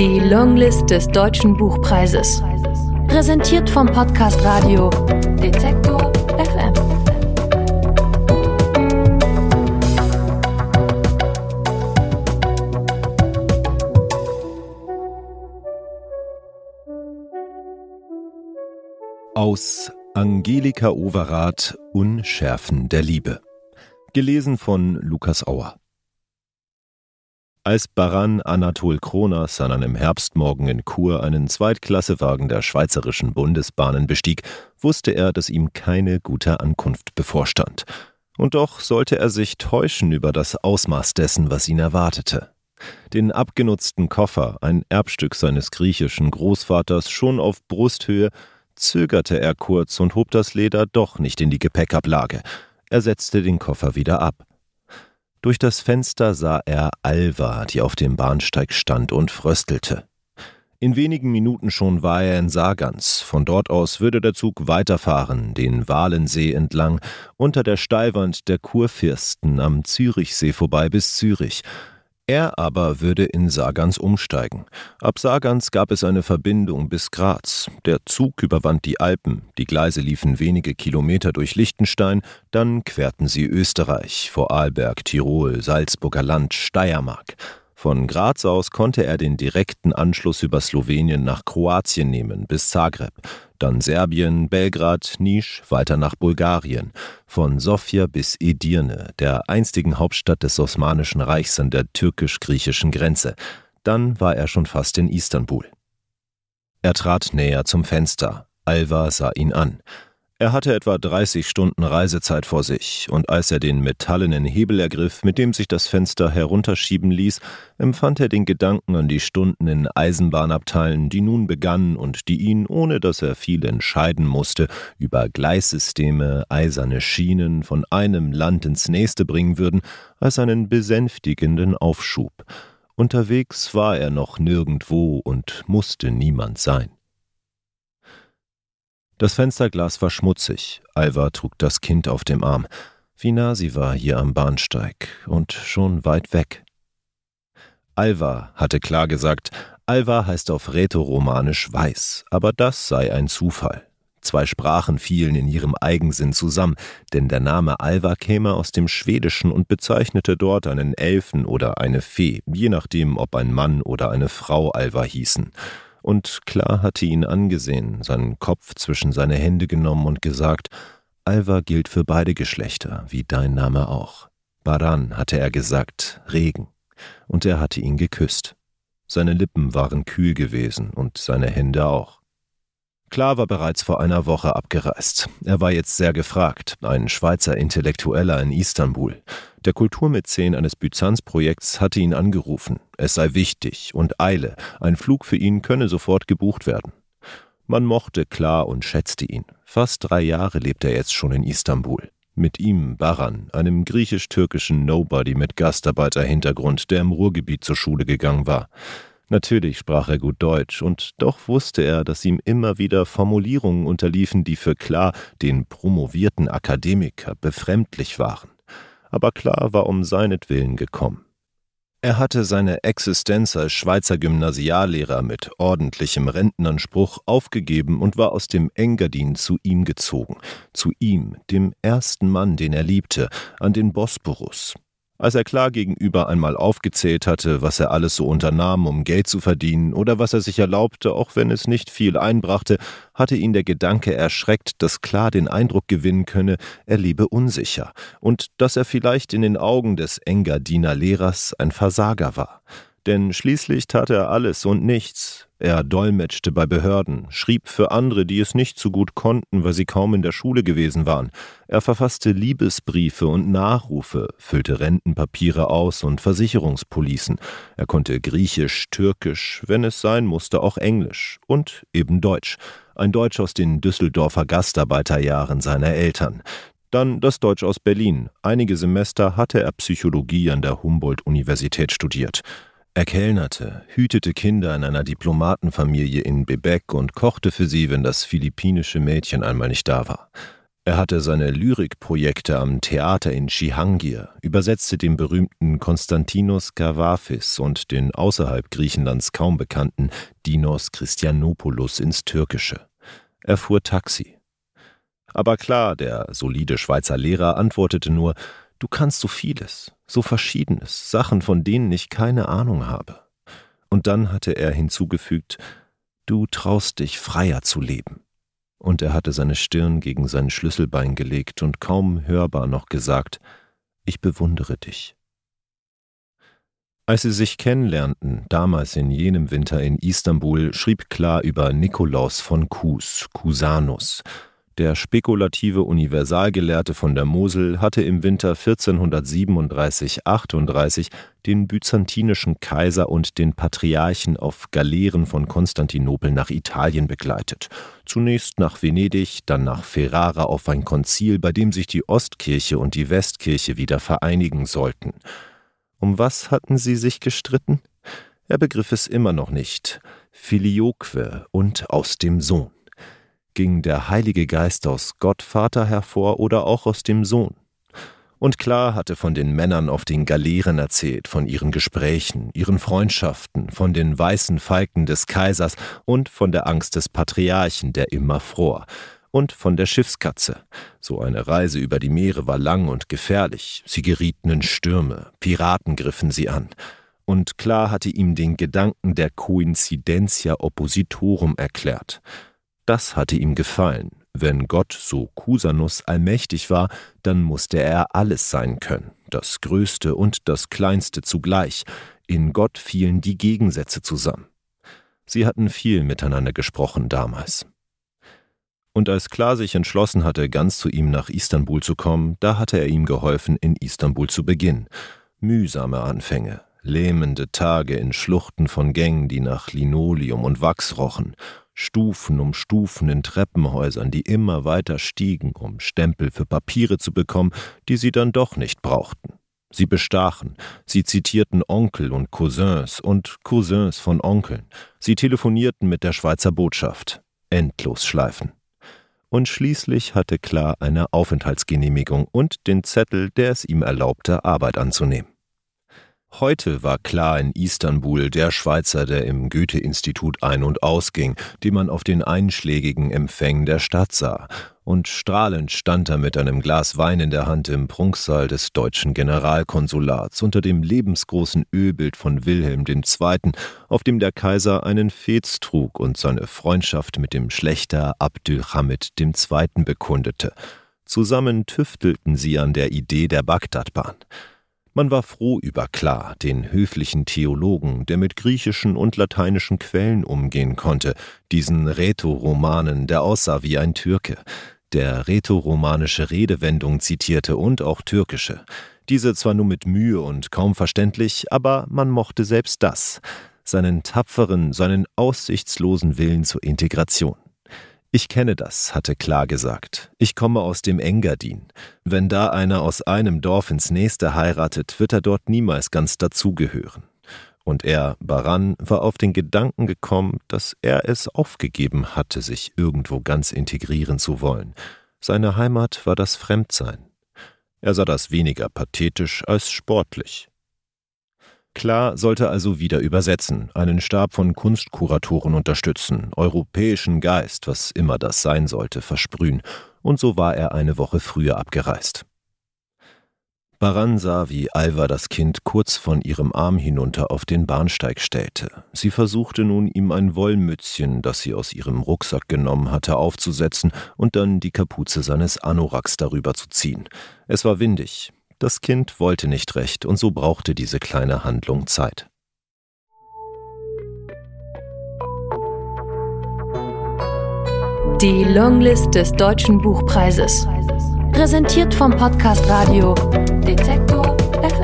Die Longlist des Deutschen Buchpreises. Präsentiert vom Podcast Radio Detektor FM. Aus Angelika Overath Unschärfen der Liebe. Gelesen von Lukas Auer. Als Baran Anatol Kronas an einem Herbstmorgen in Chur einen Zweitklassewagen der Schweizerischen Bundesbahnen bestieg, wusste er, dass ihm keine gute Ankunft bevorstand. Und doch sollte er sich täuschen über das Ausmaß dessen, was ihn erwartete. Den abgenutzten Koffer, ein Erbstück seines griechischen Großvaters, schon auf Brusthöhe, zögerte er kurz und hob das Leder doch nicht in die Gepäckablage. Er setzte den Koffer wieder ab. Durch das Fenster sah er Alva, die auf dem Bahnsteig stand und fröstelte. In wenigen Minuten schon war er in Sargans. Von dort aus würde der Zug weiterfahren, den Walensee entlang, unter der Steilwand der Kurfürsten am Zürichsee vorbei bis Zürich. Er aber würde in Sargans umsteigen. Ab Sargans gab es eine Verbindung bis Graz. Der Zug überwand die Alpen, die Gleise liefen wenige Kilometer durch Liechtenstein, dann querten sie Österreich, Vorarlberg, Tirol, Salzburger Land, Steiermark. Von Graz aus konnte er den direkten Anschluss über Slowenien nach Kroatien nehmen bis Zagreb, dann Serbien, Belgrad, Nisch, weiter nach Bulgarien, von Sofia bis Edirne, der einstigen Hauptstadt des Osmanischen Reichs an der türkisch-griechischen Grenze. Dann war er schon fast in Istanbul. Er trat näher zum Fenster. Alva sah ihn an. Er hatte etwa 30 Stunden Reisezeit vor sich, und als er den metallenen Hebel ergriff, mit dem sich das Fenster herunterschieben ließ, empfand er den Gedanken an die Stunden in Eisenbahnabteilen, die nun begannen und die ihn, ohne dass er viel entscheiden musste, über Gleissysteme, eiserne Schienen von einem Land ins nächste bringen würden, als einen besänftigenden Aufschub. Unterwegs war er noch nirgendwo und musste niemand sein. Das Fensterglas war schmutzig. Alva trug das Kind auf dem Arm. Wie nah sie war hier am Bahnsteig und schon weit weg. Alva hatte klar gesagt, Alva heißt auf Rätoromanisch weiß, aber das sei ein Zufall. Zwei Sprachen fielen in ihrem Eigensinn zusammen, denn der Name Alva käme aus dem Schwedischen und bezeichnete dort einen Elfen oder eine Fee, je nachdem, ob ein Mann oder eine Frau Alva hießen und klar hatte ihn angesehen, seinen Kopf zwischen seine Hände genommen und gesagt, Alva gilt für beide Geschlechter, wie dein Name auch. Baran, hatte er gesagt, Regen, und er hatte ihn geküsst. Seine Lippen waren kühl gewesen und seine Hände auch. Klar war bereits vor einer Woche abgereist. Er war jetzt sehr gefragt, ein Schweizer Intellektueller in Istanbul. Der Kulturmäzen eines Byzanz-Projekts hatte ihn angerufen. Es sei wichtig und Eile. Ein Flug für ihn könne sofort gebucht werden. Man mochte klar und schätzte ihn. Fast drei Jahre lebt er jetzt schon in Istanbul. Mit ihm Baran, einem griechisch-türkischen Nobody mit Gastarbeiterhintergrund, der im Ruhrgebiet zur Schule gegangen war. Natürlich sprach er gut Deutsch, und doch wusste er, dass ihm immer wieder Formulierungen unterliefen, die für Klar, den promovierten Akademiker, befremdlich waren. Aber Klar war um seinetwillen gekommen. Er hatte seine Existenz als Schweizer Gymnasiallehrer mit ordentlichem Rentenanspruch aufgegeben und war aus dem Engadin zu ihm gezogen, zu ihm, dem ersten Mann, den er liebte, an den Bosporus, als er klar gegenüber einmal aufgezählt hatte, was er alles so unternahm, um Geld zu verdienen, oder was er sich erlaubte, auch wenn es nicht viel einbrachte, hatte ihn der Gedanke erschreckt, dass klar den Eindruck gewinnen könne, er lebe unsicher und dass er vielleicht in den Augen des Engadiner Lehrers ein Versager war. Denn schließlich tat er alles und nichts, er dolmetschte bei Behörden, schrieb für andere, die es nicht so gut konnten, weil sie kaum in der Schule gewesen waren. Er verfasste Liebesbriefe und Nachrufe, füllte Rentenpapiere aus und Versicherungspolicen. Er konnte Griechisch, Türkisch, wenn es sein musste, auch Englisch und eben Deutsch. Ein Deutsch aus den Düsseldorfer Gastarbeiterjahren seiner Eltern. Dann das Deutsch aus Berlin. Einige Semester hatte er Psychologie an der Humboldt-Universität studiert. Er kellnerte, hütete Kinder in einer Diplomatenfamilie in Bebek und kochte für sie, wenn das philippinische Mädchen einmal nicht da war. Er hatte seine Lyrikprojekte am Theater in Cihangir, übersetzte den berühmten Konstantinos Kavafis und den außerhalb Griechenlands kaum bekannten Dinos Christianopoulos ins Türkische. Er fuhr Taxi. Aber klar, der solide Schweizer Lehrer antwortete nur, du kannst so vieles, so verschiedenes, Sachen, von denen ich keine Ahnung habe. Und dann hatte er hinzugefügt, du traust dich freier zu leben und er hatte seine Stirn gegen sein Schlüsselbein gelegt und kaum hörbar noch gesagt Ich bewundere dich. Als sie sich kennenlernten, damals in jenem Winter in Istanbul, schrieb Klar über Nikolaus von Kus, Cusanus, der spekulative Universalgelehrte von der Mosel hatte im Winter 1437-38 den byzantinischen Kaiser und den Patriarchen auf Galeeren von Konstantinopel nach Italien begleitet. Zunächst nach Venedig, dann nach Ferrara auf ein Konzil, bei dem sich die Ostkirche und die Westkirche wieder vereinigen sollten. Um was hatten sie sich gestritten? Er begriff es immer noch nicht. Filioque und aus dem Sohn. Ging der Heilige Geist aus Gott Vater hervor oder auch aus dem Sohn? Und klar hatte von den Männern auf den Galeeren erzählt, von ihren Gesprächen, ihren Freundschaften, von den weißen Falken des Kaisers und von der Angst des Patriarchen, der immer fror, und von der Schiffskatze. So eine Reise über die Meere war lang und gefährlich, sie gerieten in Stürme, Piraten griffen sie an. Und klar hatte ihm den Gedanken der Coincidentia Oppositorum erklärt. Das hatte ihm gefallen. Wenn Gott, so Cusanus, allmächtig war, dann musste er alles sein können, das Größte und das Kleinste zugleich. In Gott fielen die Gegensätze zusammen. Sie hatten viel miteinander gesprochen damals. Und als Klar sich entschlossen hatte, ganz zu ihm nach Istanbul zu kommen, da hatte er ihm geholfen, in Istanbul zu beginnen. Mühsame Anfänge, lähmende Tage in Schluchten von Gängen, die nach Linoleum und Wachs rochen, Stufen um Stufen in Treppenhäusern, die immer weiter stiegen, um Stempel für Papiere zu bekommen, die sie dann doch nicht brauchten. Sie bestachen, sie zitierten Onkel und Cousins und Cousins von Onkeln, sie telefonierten mit der Schweizer Botschaft. Endlos schleifen. Und schließlich hatte Klar eine Aufenthaltsgenehmigung und den Zettel, der es ihm erlaubte, Arbeit anzunehmen. Heute war klar in Istanbul der Schweizer, der im Goethe-Institut ein- und ausging, den man auf den einschlägigen Empfängen der Stadt sah. Und strahlend stand er mit einem Glas Wein in der Hand im Prunksaal des deutschen Generalkonsulats unter dem lebensgroßen Ölbild von Wilhelm II., auf dem der Kaiser einen Fez trug und seine Freundschaft mit dem Schlechter Abdülhamid II. bekundete. Zusammen tüftelten sie an der Idee der Bagdadbahn. Man war froh über Klar, den höflichen Theologen, der mit griechischen und lateinischen Quellen umgehen konnte, diesen Rätoromanen, der aussah wie ein Türke, der rätoromanische Redewendung zitierte und auch türkische. Diese zwar nur mit Mühe und kaum verständlich, aber man mochte selbst das, seinen tapferen, seinen aussichtslosen Willen zur Integration. Ich kenne das, hatte klar gesagt. Ich komme aus dem Engadin. Wenn da einer aus einem Dorf ins nächste heiratet, wird er dort niemals ganz dazugehören. Und er, Baran, war auf den Gedanken gekommen, dass er es aufgegeben hatte, sich irgendwo ganz integrieren zu wollen. Seine Heimat war das Fremdsein. Er sah das weniger pathetisch als sportlich. Klar sollte also wieder übersetzen, einen Stab von Kunstkuratoren unterstützen, europäischen Geist, was immer das sein sollte, versprühen, und so war er eine Woche früher abgereist. Baran sah, wie Alva das Kind kurz von ihrem Arm hinunter auf den Bahnsteig stellte. Sie versuchte nun, ihm ein Wollmützchen, das sie aus ihrem Rucksack genommen hatte, aufzusetzen und dann die Kapuze seines Anoraks darüber zu ziehen. Es war windig, das Kind wollte nicht recht, und so brauchte diese kleine Handlung Zeit. Die Longlist des Deutschen Buchpreises. Präsentiert vom Podcast Radio Detektor FM.